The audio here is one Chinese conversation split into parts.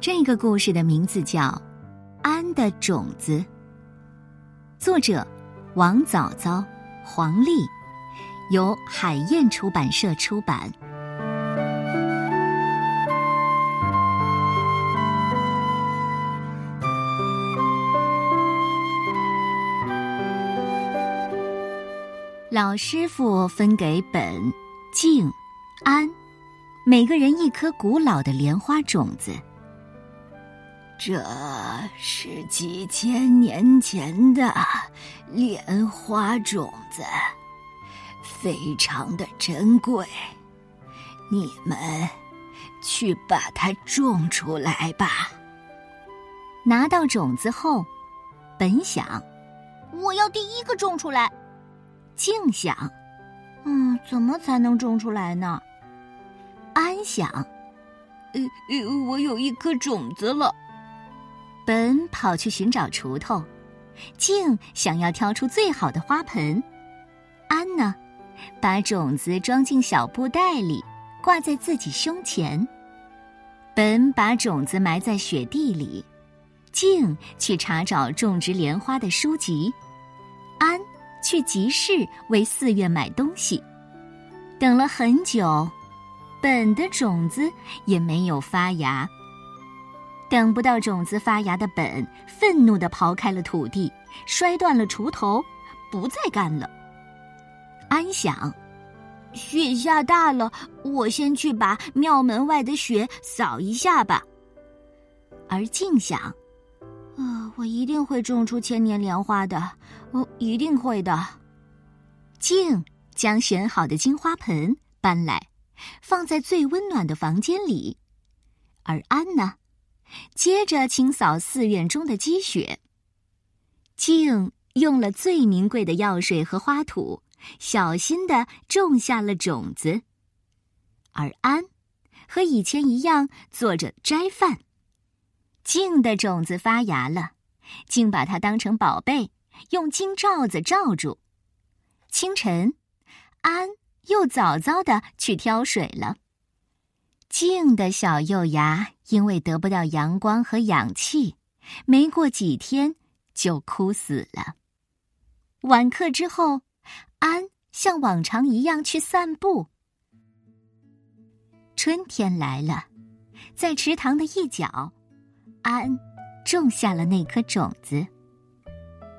这个故事的名字叫《安的种子》，作者王早早、黄丽，由海燕出版社出版。老师傅分给本、静、安每个人一颗古老的莲花种子。这是几千年前的莲花种子，非常的珍贵。你们去把它种出来吧。拿到种子后，本想，我要第一个种出来。静想，嗯，怎么才能种出来呢？安想，呃呃，我有一颗种子了。本跑去寻找锄头，静想要挑出最好的花盆，安呢，把种子装进小布袋里，挂在自己胸前。本把种子埋在雪地里，静去查找种植莲花的书籍，安去集市为寺院买东西。等了很久，本的种子也没有发芽。等不到种子发芽的本，愤怒的刨开了土地，摔断了锄头，不再干了。安想，雪下大了，我先去把庙门外的雪扫一下吧。而静想，啊，我一定会种出千年莲花的，我一定会的。静将选好的金花盆搬来，放在最温暖的房间里，而安呢？接着清扫寺院中的积雪。静用了最名贵的药水和花土，小心的种下了种子。而安和以前一样做着斋饭。静的种子发芽了，静把它当成宝贝，用金罩子罩住。清晨，安又早早的去挑水了。静的小幼芽因为得不到阳光和氧气，没过几天就枯死了。晚课之后，安像往常一样去散步。春天来了，在池塘的一角，安种下了那颗种子。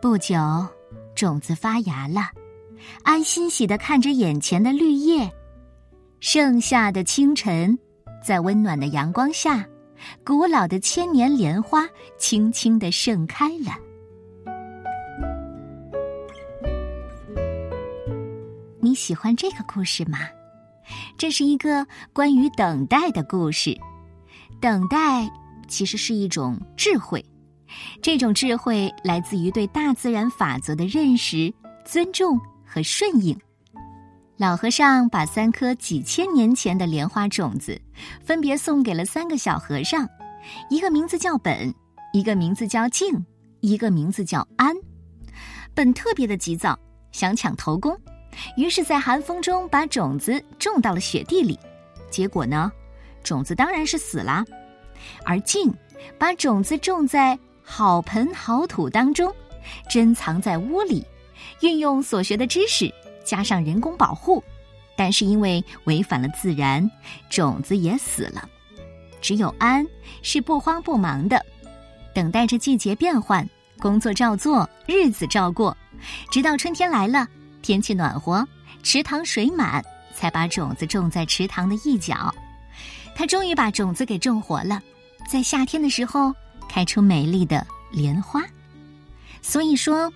不久，种子发芽了，安欣喜的看着眼前的绿叶。盛夏的清晨。在温暖的阳光下，古老的千年莲花轻轻的盛开了。你喜欢这个故事吗？这是一个关于等待的故事。等待其实是一种智慧，这种智慧来自于对大自然法则的认识、尊重和顺应。老和尚把三颗几千年前的莲花种子，分别送给了三个小和尚，一个名字叫本，一个名字叫静，一个名字叫安。本特别的急躁，想抢头功，于是，在寒风中把种子种到了雪地里，结果呢，种子当然是死啦。而静把种子种在好盆好土当中，珍藏在屋里，运用所学的知识。加上人工保护，但是因为违反了自然，种子也死了。只有安是不慌不忙的，等待着季节变换，工作照做，日子照过，直到春天来了，天气暖和，池塘水满，才把种子种在池塘的一角。他终于把种子给种活了，在夏天的时候开出美丽的莲花。所以说，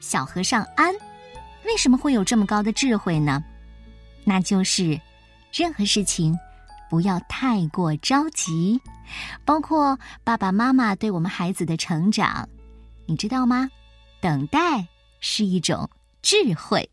小和尚安。为什么会有这么高的智慧呢？那就是，任何事情不要太过着急，包括爸爸妈妈对我们孩子的成长，你知道吗？等待是一种智慧。